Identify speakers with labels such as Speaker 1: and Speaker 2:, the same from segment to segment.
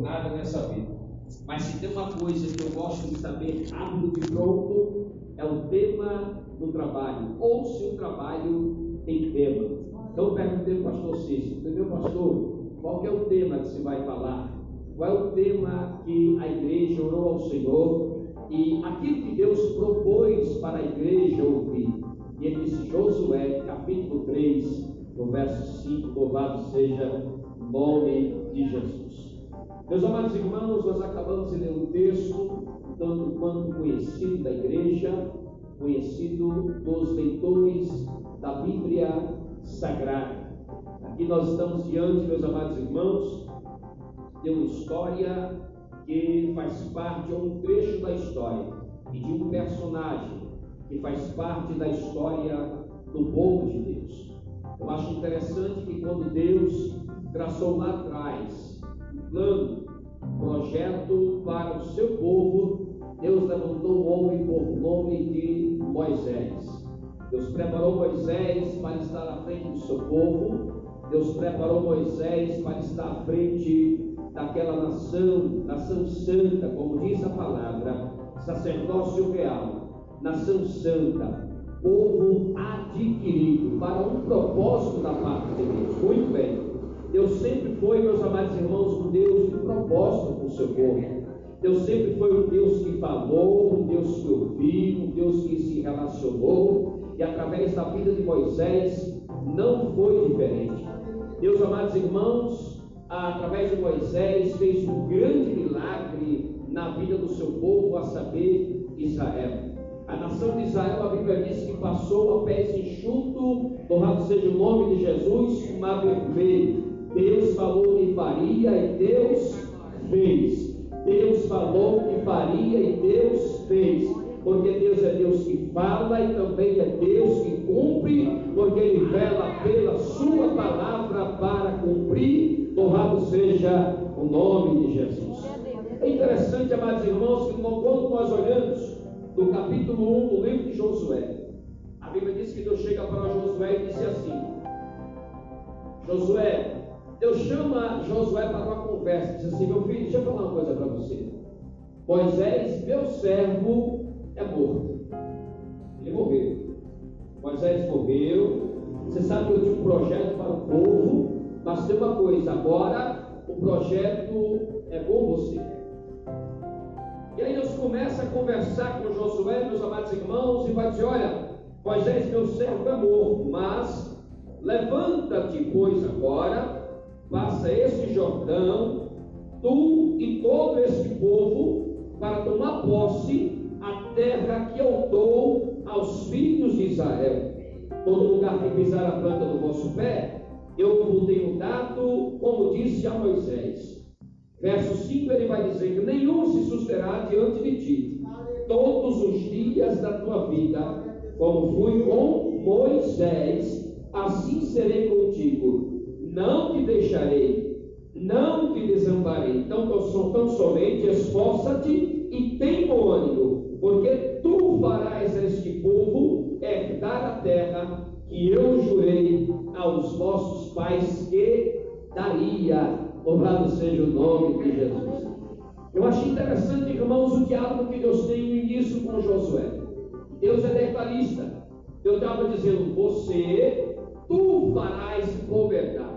Speaker 1: nada nessa vida. Mas se tem uma coisa que eu gosto de saber rápido e pronto, é o tema do trabalho. Ou se o trabalho tem tema. Então perguntei para o pastor Cícero, meu pastor, qual é o tema que se vai falar? Qual é o tema que a igreja orou ao Senhor? E aquilo que Deus propôs para a igreja ouvir. E ele disse, Josué, capítulo 3, no verso 5, louvado seja o nome de Jesus. Meus amados irmãos, nós acabamos de ler um texto, tanto quanto conhecido da igreja, conhecido dos leitores da Bíblia Sagrada. Aqui nós estamos diante, meus amados irmãos, de uma história que faz parte, de um trecho da história, e de um personagem que faz parte da história do povo de Deus. Eu acho interessante que quando Deus traçou lá atrás plano, projeto para o seu povo, Deus levantou um homem por nome de Moisés. Deus preparou Moisés para estar à frente do seu povo. Deus preparou Moisés para estar à frente daquela nação, nação santa, como diz a palavra, sacerdócio real, nação santa, povo adquirido para um propósito da parte de Deus. Muito bem. Deus sempre foi, meus amados irmãos, um Deus de propósito com o seu povo. Deus sempre foi um Deus que falou, um Deus que ouviu, um Deus que se relacionou, e através da vida de Moisés não foi diferente. Deus, amados irmãos, através de Moisés, fez um grande milagre na vida do seu povo, a saber, Israel. A nação de Israel, a Bíblia diz que passou a pés enxuto, louvado seja o nome de Jesus, o mar vermelho. Deus falou que faria e Deus fez. Deus falou que faria e Deus fez. Porque Deus é Deus que fala e também é Deus que cumpre, porque Ele vela pela Sua palavra para cumprir. Louvado seja o nome de Jesus. É interessante, amados irmãos, que quando nós olhamos no capítulo 1 do livro de Josué, a Bíblia diz que Deus chega para Josué e disse assim: Josué, Deus chama Josué para uma conversa, diz assim: Meu filho, deixa eu falar uma coisa para você. Moisés, meu servo, é morto. Ele morreu. Moisés morreu. Você sabe que eu tinha um projeto para o povo, mas tem uma coisa: agora o projeto é com você. E aí Deus começa a conversar com Josué, meus amados irmãos, e vai dizer: Olha, Moisés, meu servo é morto, mas levanta-te, pois, agora passa este Jordão, tu e todo este povo, para tomar posse a terra que eu dou aos filhos de Israel. Todo lugar que pisar a planta do vosso pé, eu vos tenho dado, como disse a Moisés. Verso 5 ele vai dizer: que Nenhum se susterá diante de ti, todos os dias da tua vida, como fui com Moisés, assim serei contigo não te deixarei, não te desamparei. Então, tão somente esforça-te e tem bom ânimo, porque tu farás a este povo herdar a terra que eu jurei aos vossos pais que daria. Louvado seja o nome de Jesus. Eu acho interessante, irmãos, o diálogo que Deus tem no início com Josué. Deus é detalhista. Deus estava dizendo: Você, tu farás governar.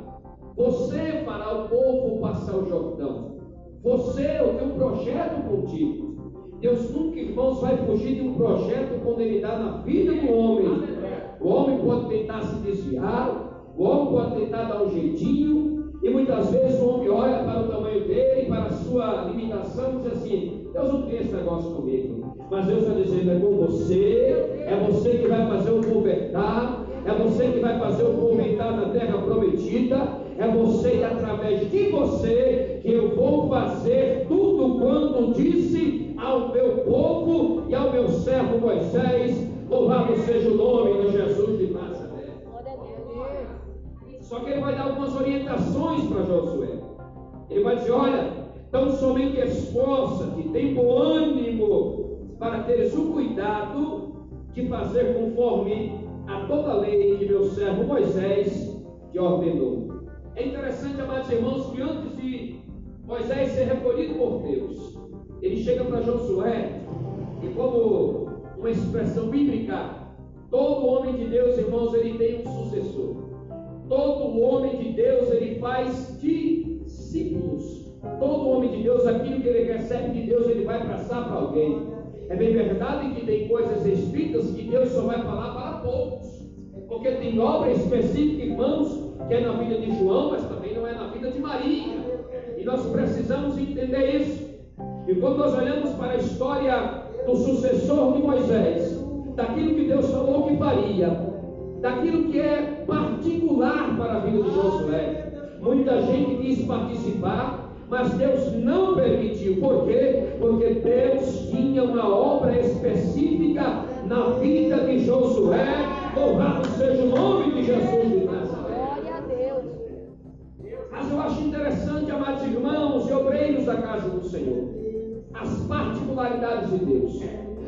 Speaker 1: Você fará o povo passar o Jordão. Você, eu tenho um projeto contigo. Deus nunca, irmãos, vai fugir de um projeto quando ele dá na vida do homem. O homem pode tentar se desviar, o homem pode tentar dar um jeitinho, e muitas vezes o homem olha para o tamanho dele, para a sua limitação, e diz assim: Deus não tem esse negócio comigo. Mas Deus está dizendo: é com você, é você que vai fazer o convertar, é você que vai fazer o povo entrar na terra prometida, é você e através de você que eu vou fazer tudo quanto disse ao meu povo e ao meu servo Moisés. Louvado seja o nome de Jesus de Nazaré. Só que ele vai dar algumas orientações para Josué. Ele vai dizer: Olha, tão somente esforça-te, tem bom ânimo para teres o cuidado de fazer conforme a toda a lei que meu servo Moisés te ordenou. É interessante, amados irmãos, que antes de Moisés ser recolhido por Deus. Ele chega para Josué e como uma expressão bíblica, todo homem de Deus, irmãos, ele tem um sucessor. Todo homem de Deus, ele faz discípulos. Todo homem de Deus, aquilo que ele recebe de Deus, ele vai passar para alguém. É bem verdade que tem coisas escritas que Deus só vai falar para poucos. Porque tem obra específica, irmãos, que é na vida de João, mas também não é na vida de Maria. E nós precisamos entender isso. E quando nós olhamos para a história do sucessor de Moisés, daquilo que Deus falou que faria, daquilo que é particular para a vida de Josué, muita gente quis participar, mas Deus não permitiu. Por quê? Porque Deus tinha uma obra específica na vida de Josué. Louvado seja o nome de Jesus de Nazaré. Glória a Deus. Mas eu acho interessante, amados irmãos e obreiros da casa do Senhor, as particularidades de Deus.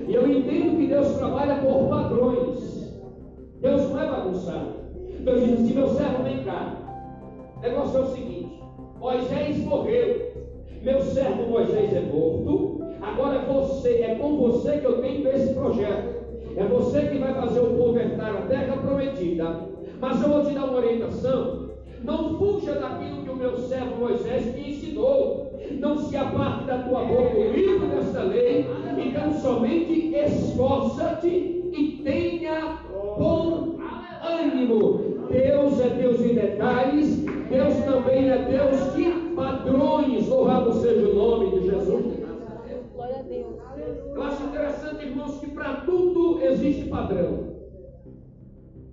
Speaker 1: E eu entendo que Deus trabalha por padrões. Deus não é bagunçado. Deus diz assim: meu servo, vem cá. O negócio é o seguinte: Moisés morreu. Meu servo Moisés é morto. Agora é você, é com você que eu tenho esse projeto. É você que vai fazer o povo entrar na terra prometida. Mas eu vou te dar uma orientação. Não fuja daquilo que o meu servo Moisés te ensinou. Não se aparte da tua boca o livro desta lei. Então somente esforça-te e tenha bom ânimo. Deus é Deus de detalhes. Deus também é Deus de padrões. Louvado seja o nome de Jesus. Glória a Deus. Eu acho interessante, irmãos, que para tudo existe padrão.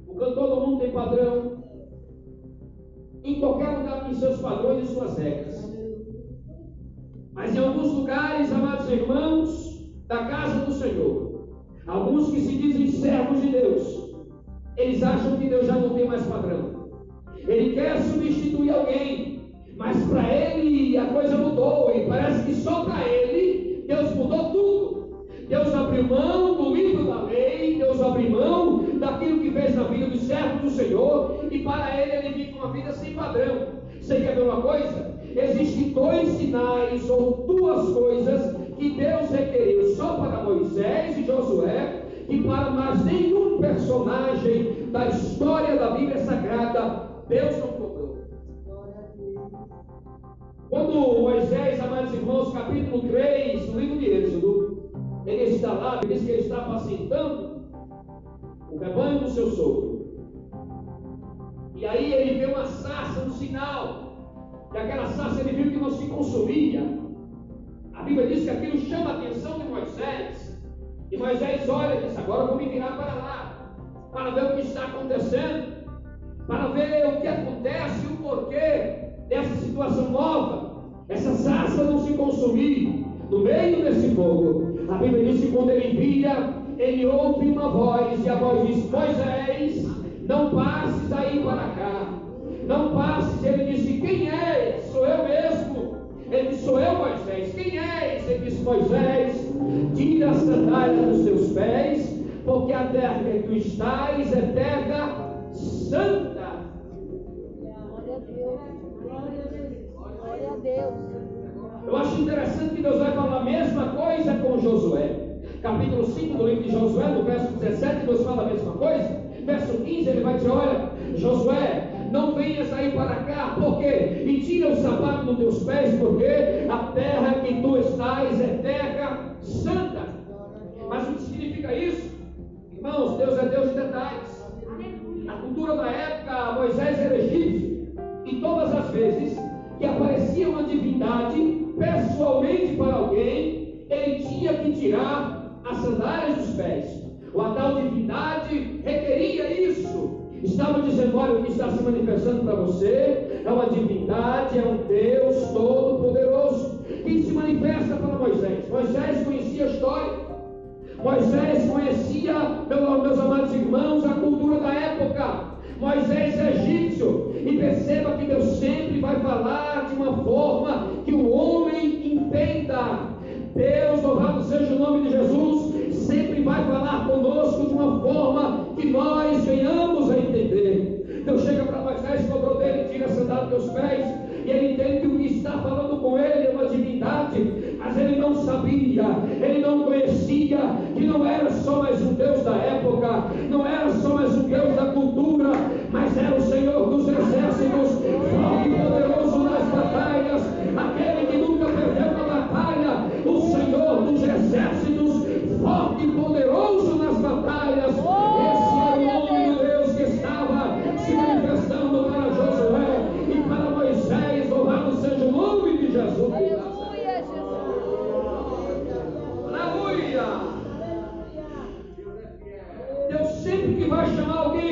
Speaker 1: Porque todo mundo tem padrão. Em qualquer lugar tem seus padrões e suas regras. Mas em alguns lugares, amados irmãos, da casa do Senhor, alguns que se dizem servos de Deus, eles acham que Deus já não tem mais padrão. Ele quer substituir alguém, mas para ele a coisa mudou e parece que só para ele Deus mudou tudo. Deus abriu mão do livro da lei, Deus abriu mão daquilo que fez na vida dos servos do Senhor, e para ele ele vive uma vida sem padrão. Você quer ver uma coisa? Existem dois sinais ou duas coisas que Deus requeriu só para Moisés e Josué, e para mais nenhum personagem da história da Bíblia Sagrada Deus não cobrou. Quando Moisés, amados irmãos, capítulo 3, no livro de Êxodo, ele está lá, ele diz que ele está apacentando o rebanho do seu sogro. E aí ele vê uma sarça no sinal, e aquela sarça ele viu que não se consumia. A Bíblia diz que aquilo chama a atenção de Moisés. E Moisés olha e diz: Agora eu vou me virar para lá, para ver o que está acontecendo para ver o que acontece e o porquê dessa situação nova, essa sarça não se consumir no meio desse fogo. A Bíblia diz que quando ele via, ele ouve uma voz, e a voz diz: Moisés, não passes aí para cá, não passes. Ele disse: Quem és? Sou eu mesmo. Ele disse: Sou eu, Moisés. Quem és? Ele disse: Moisés, tira a sandália dos teus pés, porque a terra que tu estás é terra santa. Glória a Deus. Eu acho interessante que Deus vai falar a mesma coisa com Josué. Capítulo 5 do livro de Josué, no verso 17, Deus fala a mesma coisa. Verso 15, ele vai dizer: Olha, Josué, não venhas aí para cá, porque e tira o sapato dos teus pés, porque a terra que tu estás manifestando para você é uma divindade, é um Deus todo-poderoso que se manifesta para Moisés. Moisés conhecia a história. Moisés conhecia, meus amados irmãos, a cultura da época. Moisés é egípcio. E perceba que Deus sempre vai falar de uma forma época, vai chamar alguém,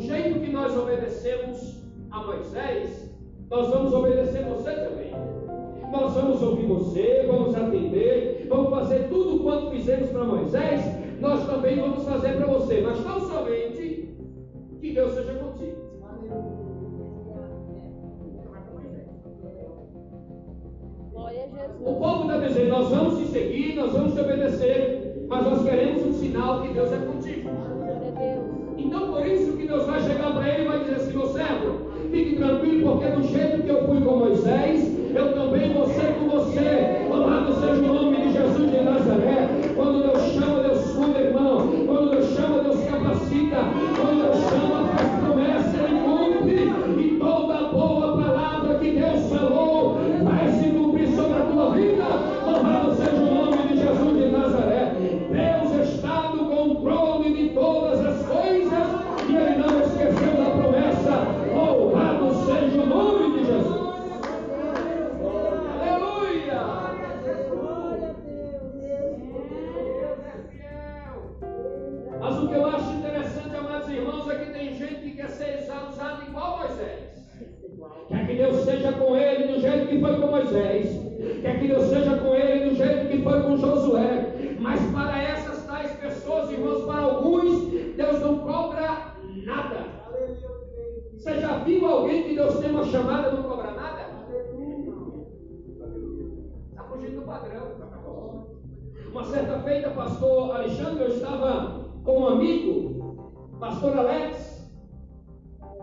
Speaker 1: do jeito que nós obedecemos a Moisés, nós vamos obedecer você também. Nós vamos ouvir você, vamos atender, vamos fazer tudo quanto fizemos para Moisés, nós também vamos fazer para você. Mas não somente que Deus seja contigo. O povo está dizendo, nós vamos te seguir, nós vamos te obedecer, mas nós queremos um sinal que Deus é alguém que Deus tem uma chamada não cobra nada? Está fugindo do padrão. Uma certa feita, pastor Alexandre, eu estava com um amigo, pastor Alex,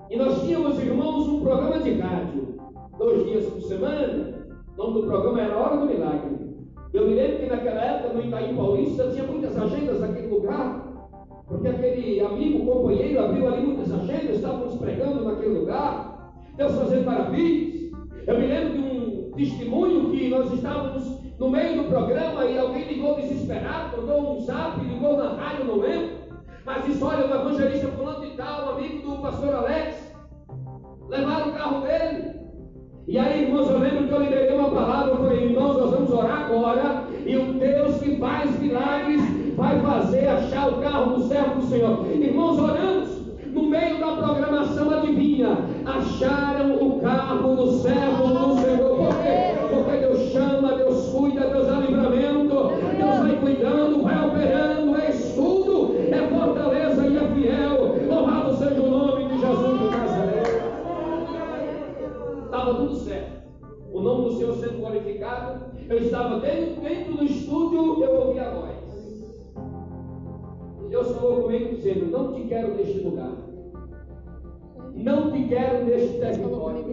Speaker 1: e nós tínhamos, irmãos, um programa de rádio, dois dias por semana. O nome do programa era Hora do Milagre. Eu me lembro que naquela época, no Itaim Paulista, tinha muitas agendas naquele lugar, porque aquele amigo, companheiro, abriu ali muitas agendas, estávamos pregando naquele lugar, Deus fazendo maravilhas. Eu me lembro de um testemunho que nós estávamos no meio do programa e alguém ligou desesperado, mandou um zap, ligou na rádio, não lembro. Mas disse: olha, o evangelista fulano de tal, amigo do pastor Alex, levaram o carro dele. E aí, irmãos, eu lembro que eu liberei uma palavra, eu falei, irmãos, nós vamos orar agora, e o Deus que faz milagres vai fazer achar o carro do servo do Senhor. Irmãos, oramos, no meio da programação, adivinha, acharam o carro do servo do Senhor. Por quê? Porque Deus chama, Deus cuida, Deus dá livramento, Deus vai cuidando, vai operando, é estudo, é fortaleza e é fiel. Louvado seja o nome de Jesus de Nazaré. Estava tudo certo. O nome do Senhor sendo glorificado. Eu estava dentro, dentro Deus falou comigo dizendo: Não te quero neste lugar. Não te quero neste território.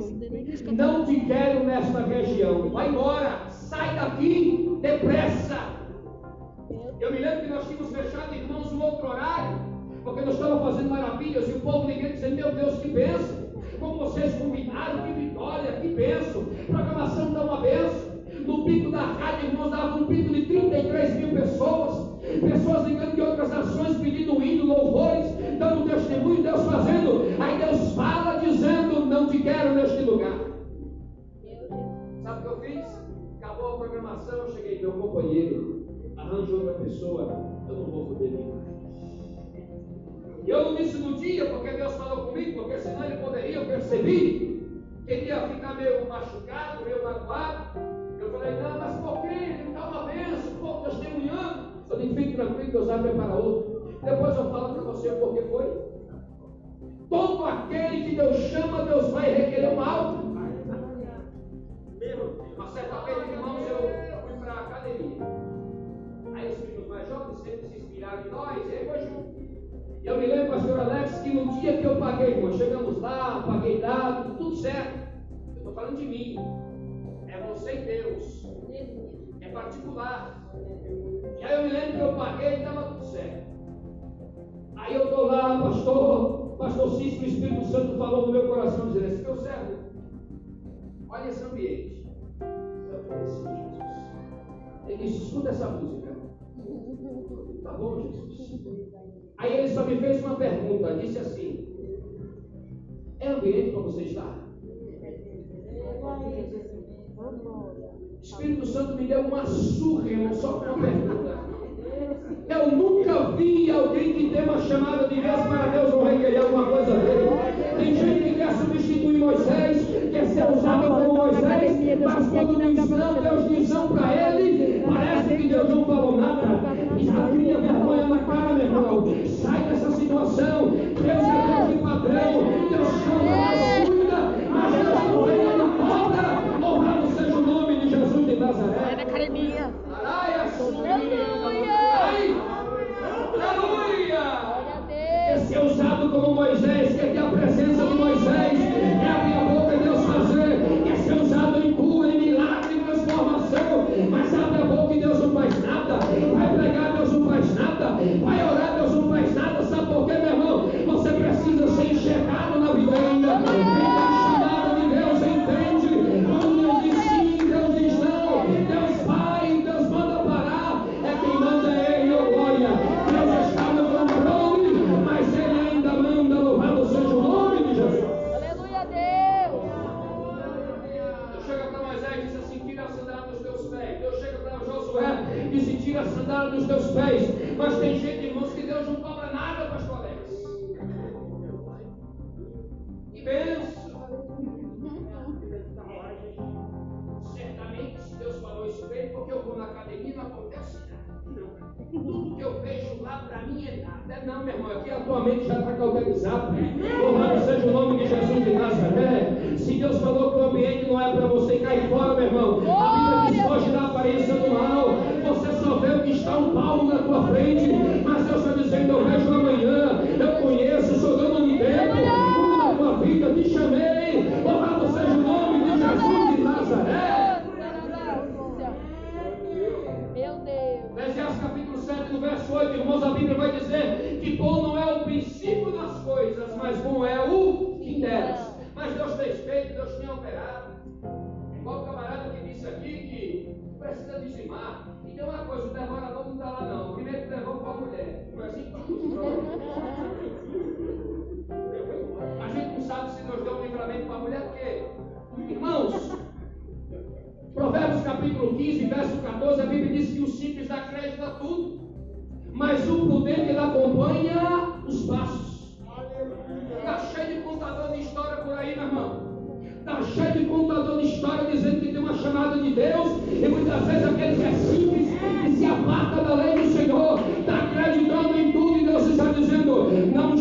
Speaker 1: Não te quero nesta região. Vai embora. Sai daqui depressa. Eu me lembro que nós tínhamos fechado, irmãos, um outro horário. Porque nós estávamos fazendo maravilhas. E o povo igreja dizendo: Meu Deus, que bênção. Como vocês combinaram, que vitória, que bênção. Programação dá uma bênção. No pico da rádio, irmãos, dava um pico de 33 mil pessoas. Pessoas ligando de outras nações, pedindo hino, louvores, dando testemunho, Deus fazendo. Aí Deus fala dizendo: Não te quero neste lugar. Sabe o que eu fiz? Acabou a programação, eu cheguei, meu companheiro, arranje outra pessoa, eu não vou poder vir mais. E eu não disse no dia, porque Deus falou comigo, porque senão ele poderia, eu percebi, que ele ia ficar meio machucado, meio magoado. Eu falei, não, mas por quê? Ele está uma bênção, o povo testemunhando. Eu disse, fique tranquilo, Deus vai preparar outro. Depois eu falo para você o porquê foi. Todo aquele que Deus chama, Deus vai requerer uma alta. Uma certa vez, irmãos, eu fui para a academia. Aí os filhos mais jovens sempre se inspiraram em nós, e aí foi junto. E eu me lembro, pastor Alex, que no dia que eu paguei, irmão, chegamos lá, paguei dado, tudo certo. Eu estou falando de mim. É você e Deus. É particular. E aí eu me lembro que eu paguei e estava tudo certo. Aí eu estou lá, pastor, pastor Cícero, o Espírito Santo falou no meu coração, dizendo assim, meu servo, olha esse ambiente. Eu falei assim, Jesus. Ele escuta essa música. Tá bom, Jesus. Aí ele só me fez uma pergunta, disse assim, é ambiente para você estar? O Espírito Santo me deu uma surra, só com uma pergunta. Eu nunca vi alguém que tem uma chamada de Deus para Deus não requerer alguma coisa dele. Tem gente que quer substituir Moisés, quer ser usado como Moisés, mas quando diz não, Deus diz para mim é nada. É não, meu irmão, aqui a tua mente já está cauterizada. Louvado seja o nome de Jesus de Nazaré. Se Deus falou que o ambiente não é para você cair fora, meu irmão, a Bíblia diz: foge da aparência do mal. Você só vê o que está um palmo na tua frente, mas Deus está dizendo: eu vejo amanhã, que bom não é o princípio das coisas, mas bom é o fim delas. Mas Deus fez feito, Deus tinha operado. Igual o camarada que disse aqui que precisa dizimar. E tem uma coisa, o devorador não está lá não. Primeiro devolve para a mulher. Foi assim que funcionou. A gente não sabe se Deus deu um livramento para a mulher, porque, irmãos, Provérbios capítulo 15, verso 14, a Bíblia diz que o simples dá crédito a tudo, mas o prudente ele acompanha os passos. Está cheio de contador de história por aí, meu irmão. Está cheio de contador de história dizendo que tem uma chamada de Deus, e muitas vezes aquele que é simples e se aparta da lei do Senhor, está acreditando em tudo, e Deus está dizendo: não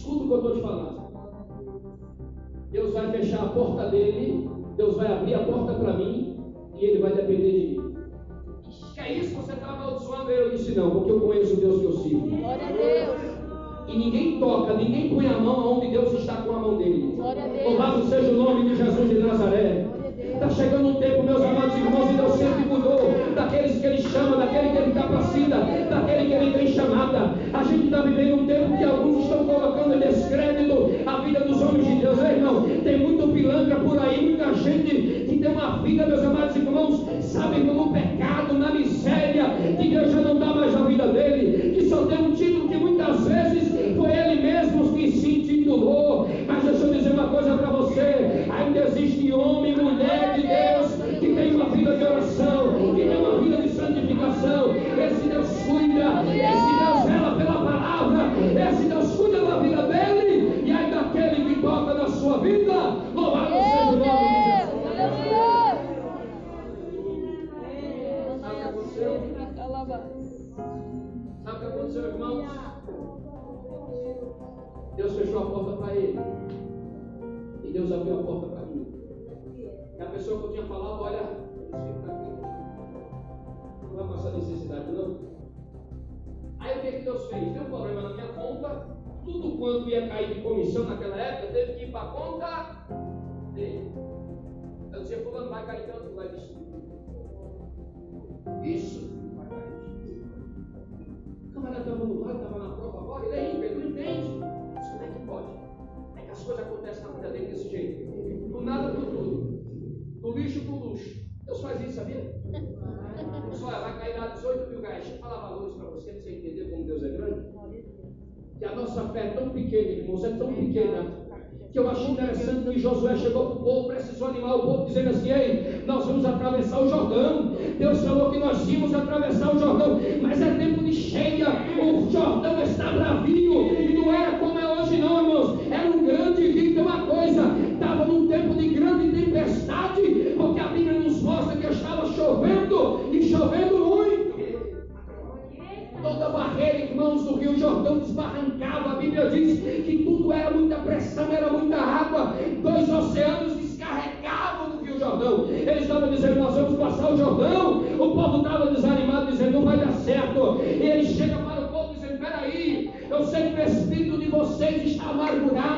Speaker 1: Escuta o que eu estou te falando. Deus vai fechar a porta dele, Deus vai abrir a porta para mim e ele vai depender de mim. Que é isso? Você está amaldiçoando ele? Eu disse: Não, porque eu conheço o Deus que eu sirvo.
Speaker 2: Glória a Deus.
Speaker 1: E ninguém toca, ninguém põe a mão onde Deus está com a mão dele.
Speaker 2: Glória a Deus.
Speaker 1: Louvado seja o nome de Jesus de Nazaré. Está chegando um tempo, meus amados irmãos, e Deus sempre mudou daqueles que Ele chama, daquele que Ele capacita, que Ele tem chamada. A gente está vivendo um tempo que alguns estão colocando em descrédito a vida dos homens de Deus. Ei, irmão, tem muito pilantra por aí, muita gente que tem uma vida, meus amados irmãos, sabe, no pecado, Deus fechou a porta para ele. E Deus abriu a porta para mim. E a pessoa que eu tinha falado, olha. Não vai passar necessidade, não. Aí o que, que Deus fez? Deu um problema na minha conta. Tudo quanto ia cair de comissão naquela época, teve que ir para a conta dele. Eu dizia, fulano, vai cair tanto, vai distribuir. Isso. Camarada estava no vale, estava na prova agora, ele é ímpio, não entende. Mas como é que pode? Como é que as coisas acontecem na vida dele desse jeito? Do nada pro tudo. Do lixo pro luxo. Deus faz isso, sabia? Só vai cair lá 18 mil reais. Deixa eu falar valores para você, para você entender como Deus é grande. Que a nossa fé é tão pequena, irmãos, é tão pequena. Que eu acho interessante que Josué chegou para o povo, precisou animar o povo, dizendo assim: Ei, nós vamos atravessar o Jordão. Deus falou que nós tínhamos atravessar o Jordão, mas é tempo de cheia. O Jordão está bravio, e não era como é hoje, não, irmãos. Era um grande rio. Uma coisa: estava num tempo de grande tempestade, porque a Bíblia nos mostra que estava chovendo e chovendo muito. Toda barreira, irmãos, do Rio Jordão desbarrancava. A Bíblia diz que tudo era muita pressão, era muita água. Dois oceanos descarregavam no Rio Jordão. Eles estavam dizendo: Nós vamos passar o Jordão. O povo estava desanimado, dizendo: Não vai dar certo. E ele chega para o povo dizendo: Peraí, eu sei que o espírito de vocês está amargurado.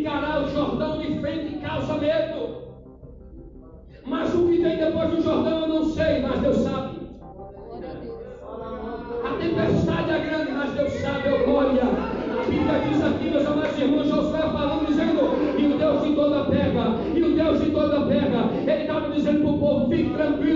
Speaker 1: encarar o Jordão de frente causa medo. Mas o que vem depois do Jordão eu não sei, mas Deus sabe.
Speaker 2: A
Speaker 1: tempestade é grande, mas Deus sabe, eu glória. A Bíblia diz aqui, meus amados irmãos, Josué falando, dizendo, e o Deus de toda pega, e o Deus de toda pega, ele estava dizendo para o povo, fique tranquilo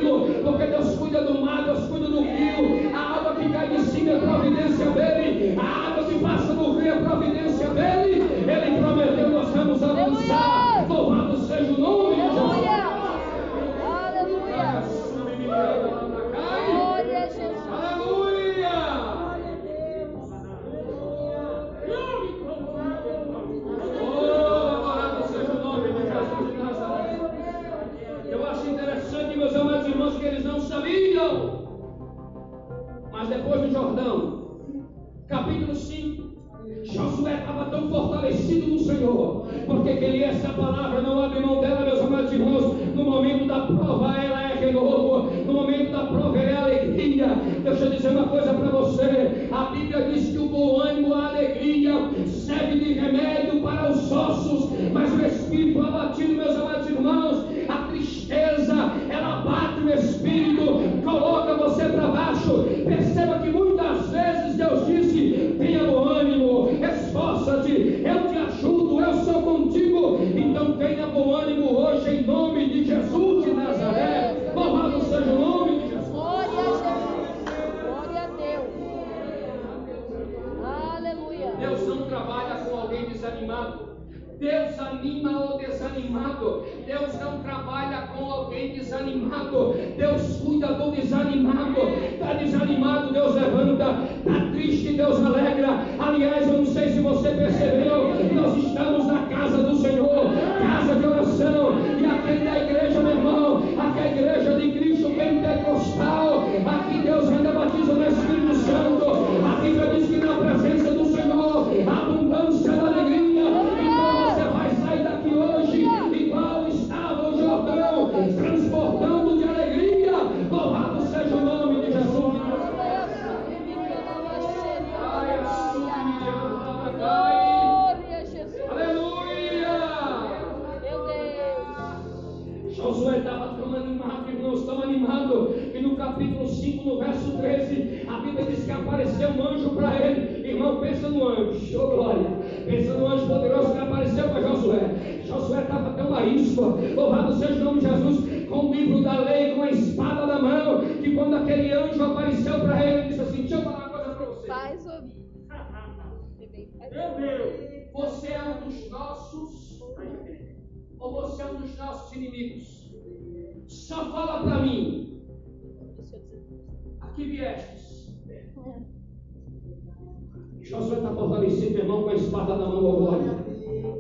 Speaker 1: mão,
Speaker 2: glória.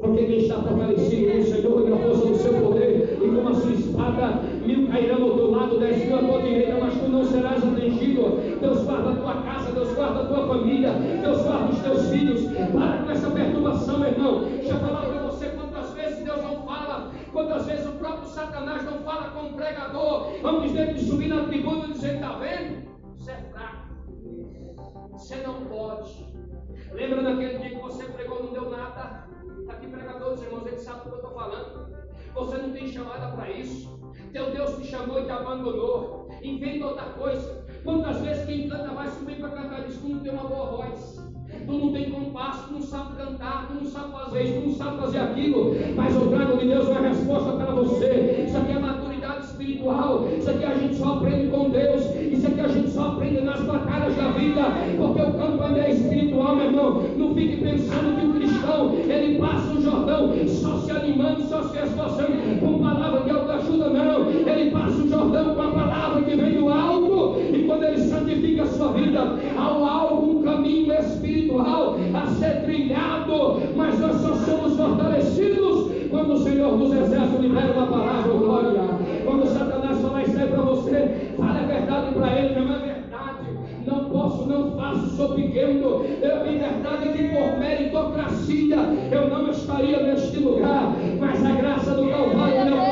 Speaker 1: Porque quem está fortalecido no Senhor e na força do seu poder, e com a sua espada, mil cairão ao teu lado, dez mil à tua direita, mas tu não serás atingido. Deus guarda a tua casa, Deus guarda a tua família, Deus guarda os teus filhos. Para com essa perturbação, meu irmão. Deixa eu falar para você quantas vezes Deus não fala, quantas vezes o próprio Satanás não fala com o pregador, antes dele subir na tribuna e dizer: está vendo? Você é fraco. Você não pode. Lembra daquele dia que você pregou não deu nada? Está aqui pregadores, irmãos, ele sabe do que eu estou falando. Você não tem chamada para isso. Teu Deus te chamou e te abandonou. Inventa outra coisa. Quantas vezes quem canta vai subir para cantar diz que não tem uma boa voz. Tu não tem compasso, tu não sabe cantar, tu não sabe fazer isso, tu não sabe fazer aquilo. Mas eu trago de Deus uma resposta para você. Isso aqui é maturidade espiritual. Isso aqui a gente só aprende com Deus. Isso aqui a gente só aprende nas batalhas da vida. Porque o campo é espiritual, meu irmão. Não fique pensando que o cristão ele passa o Jordão só se animando, só se esforçando com palavra de autoajuda, não. Ele passa o Jordão com a palavra que vem do alto. E quando ele santifica a sua vida, há algo, um caminho espiritual a ser trilhado. Mas nós só somos fortalecidos quando o Senhor dos Exércitos libera uma palavra, glória. Você, fale a verdade para ele, não é verdade. Não posso, não faço, sou pequeno. Eu tenho verdade que por meritocracia eu não estaria neste lugar. Mas a graça do Calvário me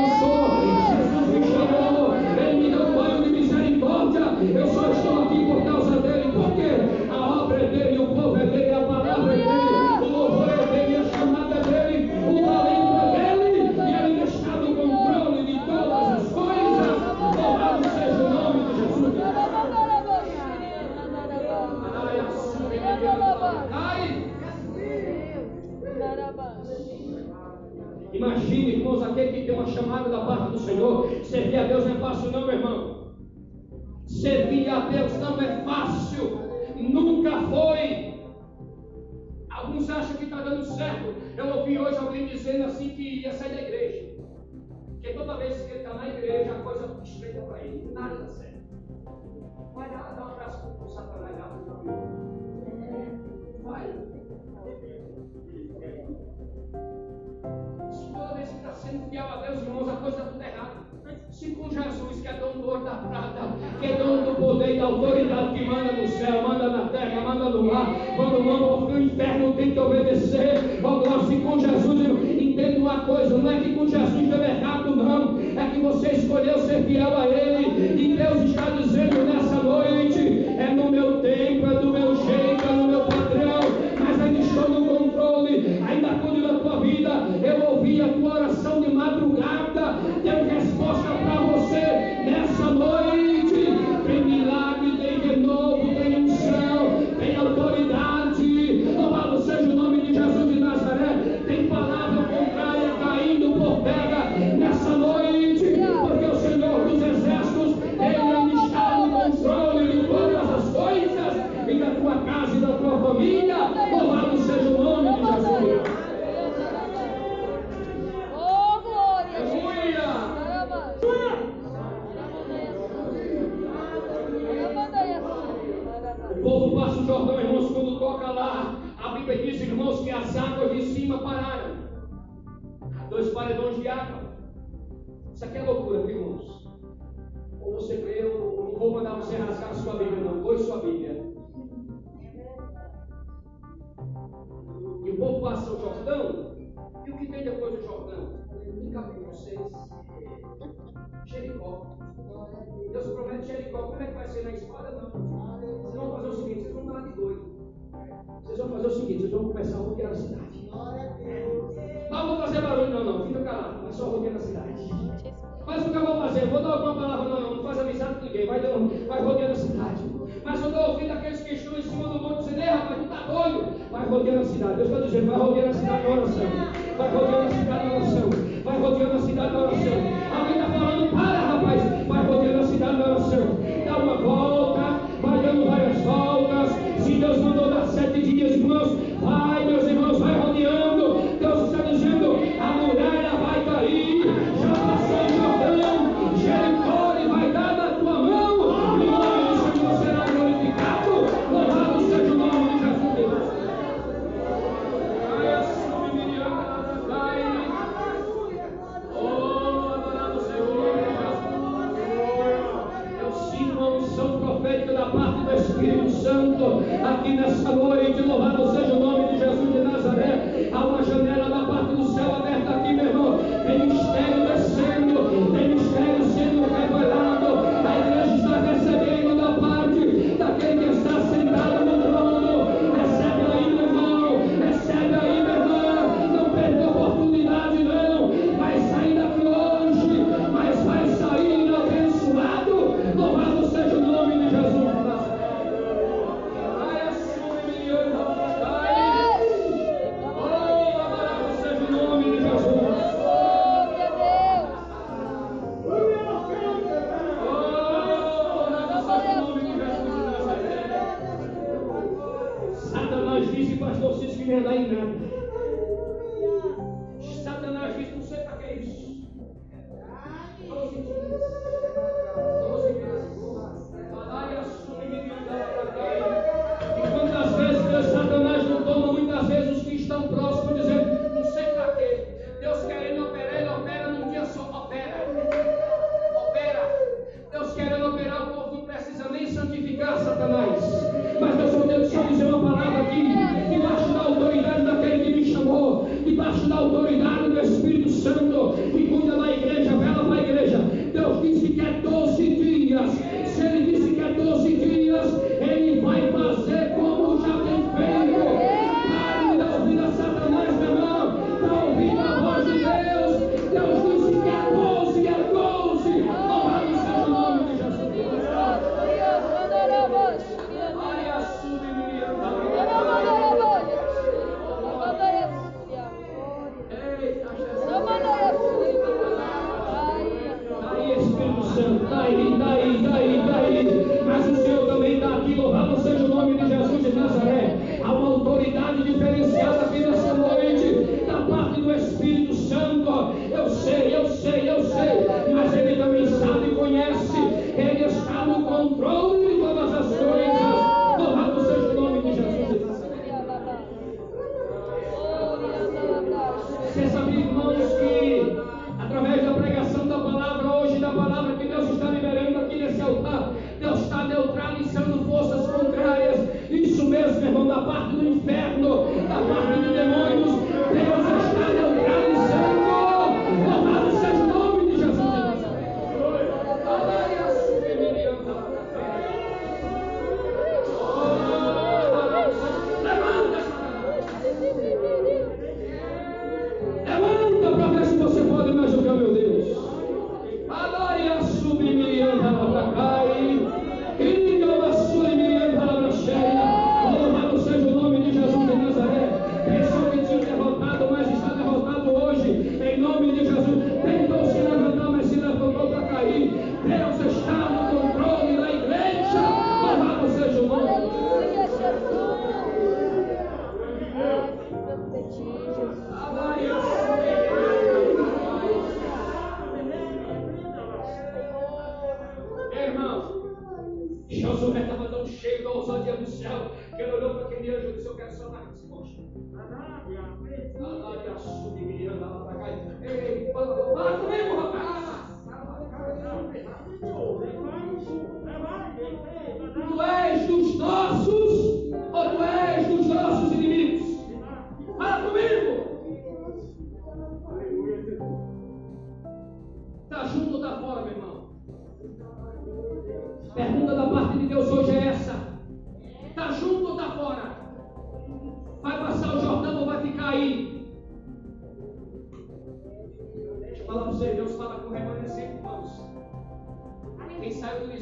Speaker 1: Senhor.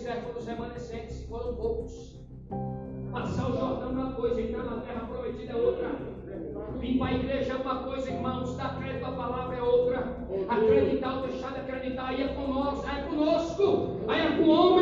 Speaker 1: fizer dos os remanescentes, que foram poucos. Passar o Jordão é uma coisa, entrar na terra prometida é outra. Vim para a igreja é uma coisa, irmãos, dar crédito à palavra é outra. Acreditar ou deixar de acreditar, aí é conosco, aí é conosco, aí é com o homem.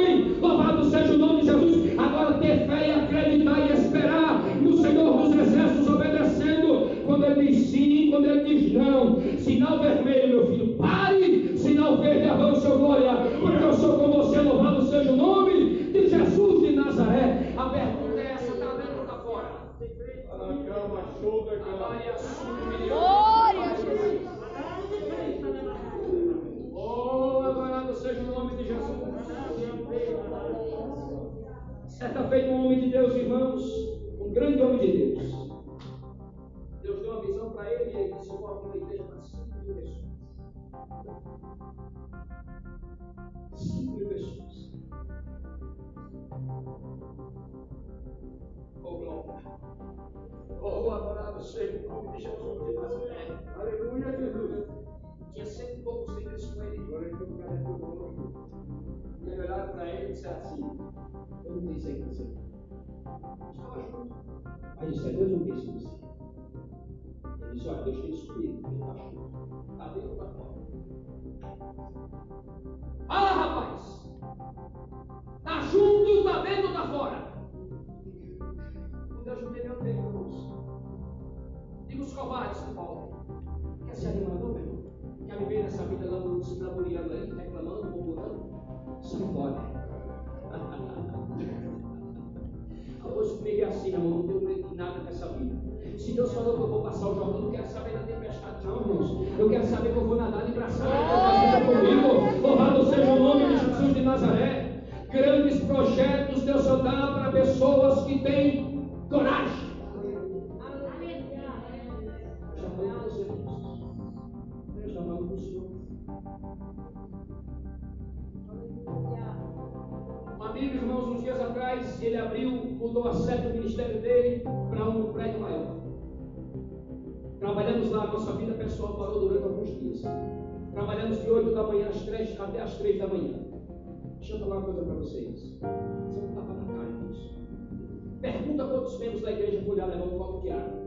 Speaker 1: Oh. Oh, adorado seja o nome de Jesus de Nazaré. Aleluia, Jesus. Tinha cento e poucos líderes com ele. Agora ele foi para E ele olharam para ele e disseram assim: Eu não tenho que você. Estava junto. Mas disse: É Deus não disse você. Ele disse: Olha, Deus tem escolhido. Ele está junto. Está dentro está fora? Fala, rapaz! Está junto, está dentro está fora? Com Deus não. Diga os covardes que voltem. Quer ser animador, meu irmão? Quer viver nessa vida lá se laboreando aí, reclamando, murmurando? Sai fora. Hoje comigo é assim, irmão, não tenho nada nessa vida. Se Deus falou que eu vou passar o Jordão, eu não quero saber da tempestade, não, irmãos. Eu quero saber que eu vou nadar de braçada com comigo. Louvado seja o nome de Jesus de Nazaré. Grandes projetos Deus só dá para pessoas que têm coragem. Com você, Deus já falou com o Senhor. Um amigo, irmãos, uns dias atrás, ele abriu, mudou a sede do ministério dele para um prédio maior. Trabalhamos lá, nossa vida pessoal parou durante alguns dias. Trabalhamos de 8 da manhã às 3, até às 3 da manhã. Deixa eu falar uma coisa para vocês. Você não disso. Pergunta quantos membros da igreja lá levar um copo de água.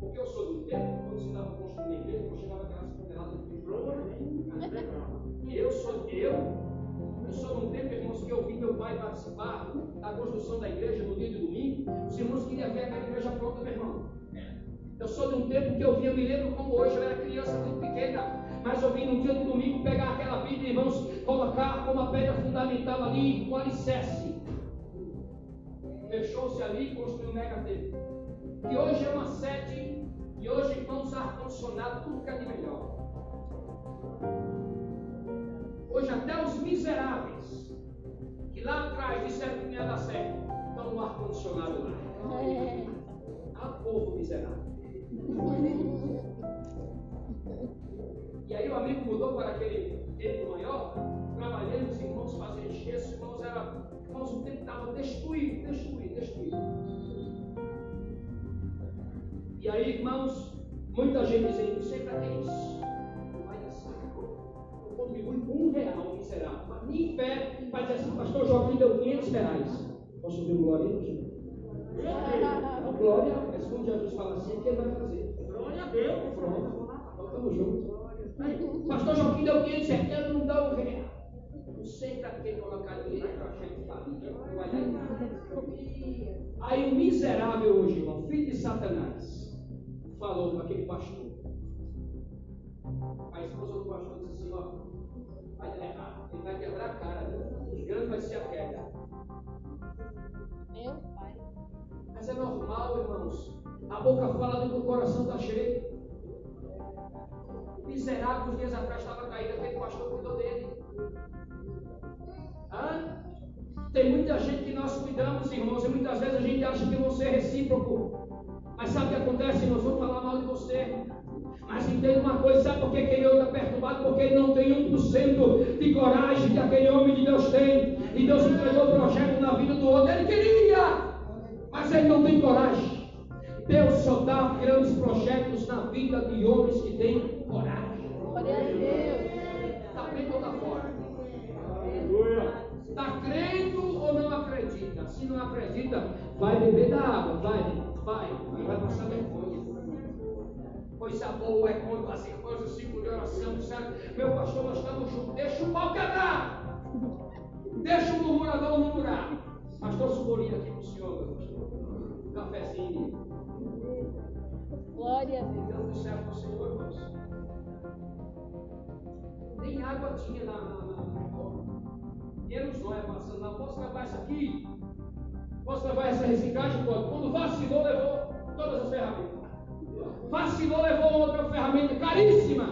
Speaker 1: Porque eu sou do tempo, quando se estava construindo a igreja, eu chegava aquelas toneladas de tijolo. Eu sou eu eu sou um tempo, irmãos, que eu vi meu pai participar da construção da igreja no dia de domingo. Os irmãos queriam ver aquela igreja pronta, meu irmão. Eu sou de um tempo que eu vi, eu me lembro como hoje, eu era criança muito pequena, mas eu vim no dia de domingo pegar aquela Bíblia, irmãos, colocar como a pedra fundamental ali, o alicerce. Fechou-se ali e construiu um mega templo. E hoje é uma sede, e hoje, irmãos, ar-condicionado, tudo que é de melhor. Hoje até os miseráveis, que lá atrás disseram que não ia dar certo, estão no ar-condicionado lá. É. A povo miserável. E aí o amigo mudou para aquele tempo maior, trabalhando, os irmãos fazendo gesso, os irmãos eram, irmãos, o tempo estava destruído, destruído, destruído. E aí, irmãos, muita gente dizendo, não sei para que isso contribui com um real miserável. Mas nem fé para dizer assim, pastor Joaquim deu 500 reais. Posso ouvir glória aí, Não, glória, mas quando Jesus fala assim, o que ele vai fazer? Glória a Deus. Pronto. Então estamos juntos. Pastor Joaquim deu 500 reais, ele não dá um real. Não sei para que colocar dinheiro para a gente Aí o miserável hoje, irmão, filho de Satanás, falou para aquele pastor. A esposa do pastor disse assim: ó, vai dar errado. Ele vai quebrar a cara. Os grandes vai ser a queda.
Speaker 2: Meu pai.
Speaker 1: Mas é normal, irmãos. A boca fala do que o coração está cheio. Miserável, uns dias atrás, estava caído. Aquele pastor cuidou dele. Hã? Tem muita gente que nós cuidamos, irmãos, e muitas vezes a gente acha que você é recíproco. Mas sabe o que acontece? Nós vamos falar mal de você. Mas entenda uma coisa, sabe por que aquele homem está perturbado? Porque ele não tem 1% de coragem que aquele homem de Deus tem. E Deus entregou o projeto na vida do outro. Ele queria, mas ele não tem coragem. Deus só dá grandes projetos na vida de homens que têm coragem.
Speaker 2: Glória a Deus.
Speaker 1: Está crendo ou está fora? Está crendo ou não acredita? Se não acredita, vai beber da água, vai, vai, vai passar vergonha. Coisa boa é quando as irmãs do ciclo de oração disseram: Meu pastor, nós estamos juntos, deixa o pau quebrar, deixa o murmurador murmurar. Pastor Subolinho aqui para o senhor, meu pastor. Um cafezinho.
Speaker 2: Glória a Deus.
Speaker 1: Deus do céu para o Senhor, irmãos. Nem água tinha na, na, na. Dinheiro não é passando lá. Posso levar isso aqui? Posso levar essa reciclagem? Pode. Quando vacilou, levou todas as ferramentas. Vacilou, levou outra ferramenta caríssima.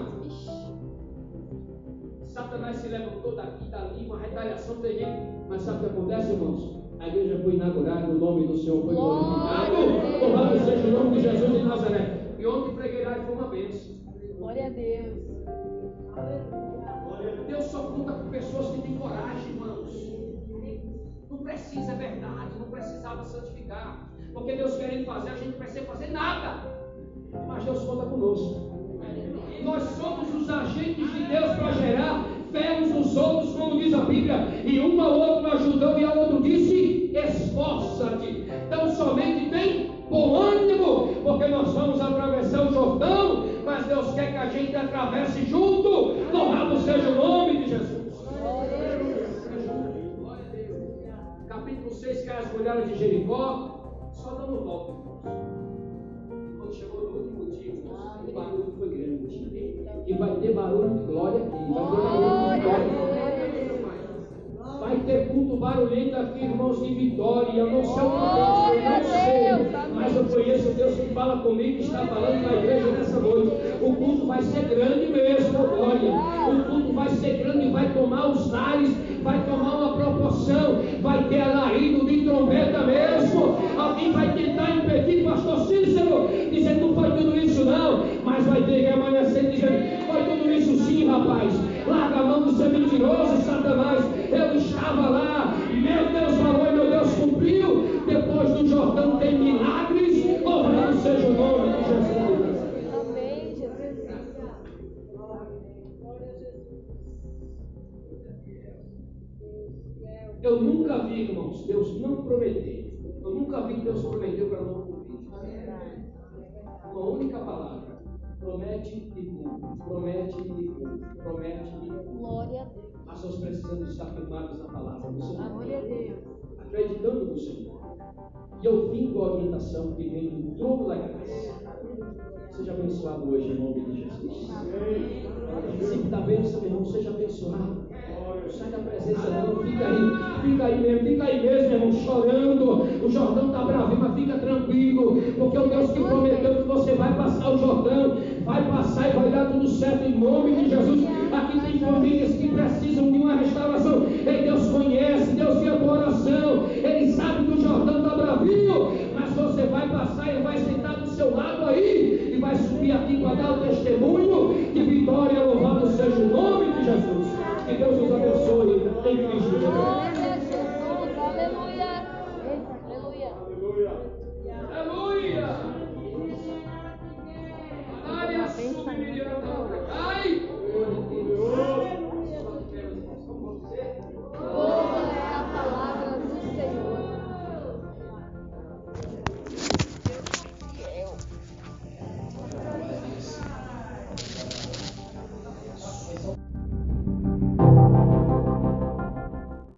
Speaker 1: Satanás se levantou daqui, dali, mas vai dar retaliação terrível. Mas sabe o que acontece, irmãos? A igreja foi inaugurada, o nome do Senhor foi glorificado. Louvado seja o nome de Jesus de Nazaré. E ontem preguei lá e foi uma bênção.
Speaker 2: Glória a Deus.
Speaker 1: Deus só conta com pessoas que têm coragem, irmãos. Não precisa, é verdade, não precisava santificar. Porque Deus querendo fazer, a gente não precisa fazer nada. Mas Deus conta conosco. Nós somos os agentes de Deus para gerar fé uns nos outros, como diz a Bíblia. E um ao outro ajudou e ao outro disse: esforça-te. Então somente tem bom ânimo, porque nós vamos mas Quer que a gente atravesse junto. Louvado seja o nome de Jesus. Capítulo 6, que é as mulheres de Jericó, só dando irmãos. Quando chegou no último dia, o barulho foi grande. E vai ter barulho de glória aqui. Vai ter barulho de glória. Vai ter culto barulhento aqui, irmãos, de vitória. Eu não sei o que Deus, eu não sei. Mas eu conheço Deus que fala comigo, que está falando com a igreja nessa noite. O culto vai ser grande mesmo, glória. O culto vai ser grande e vai tomar os ares, vai tomar uma proporção, vai ter alarido de trombeta mesmo. Alguém vai tentar impedir, pastor Cícero, dizendo não foi tudo isso não, mas vai ter que amanhecer dizendo, foi tudo isso sim, rapaz. Larga a mão de ser mentiroso, estava lá, meu Deus falou e meu Deus cumpriu. Depois do Jordão tem milagres. Louvado seja o nome de Jesus.
Speaker 2: Amém, Jesus.
Speaker 1: Eu nunca vi, irmãos, Deus não prometeu. Eu nunca vi que Deus prometeu para não cumprir. Uma única palavra. Promete e cumpre. Promete e cumpre. Promete e cumpre.
Speaker 2: Glória a Deus.
Speaker 1: Mas nós precisamos estar firmados na palavra do Senhor.
Speaker 2: Glória a Deus.
Speaker 1: Acreditando no Senhor. E ouvindo a orientação que vem do trono da graça. Seja abençoado hoje em nome de Jesus. Princípio da bênção, meu irmão, seja abençoado. Não sai da presença, não. Fica aí, fica aí mesmo, fica aí mesmo, meu irmão, chorando. O Jordão está bravo, mas fica tranquilo. Porque o Deus que prometeu que você vai passar o Jordão, vai passar e vai dar tudo certo em nome de Jesus. Aqui tem famílias que precisam de uma restauração. Ei, Deus conhece, Deus vê a tua oração. Ele sabe que o Jordão está bravinho, mas você vai passar e vai sentar do seu lado aí e vai subir aqui para dar o testemunho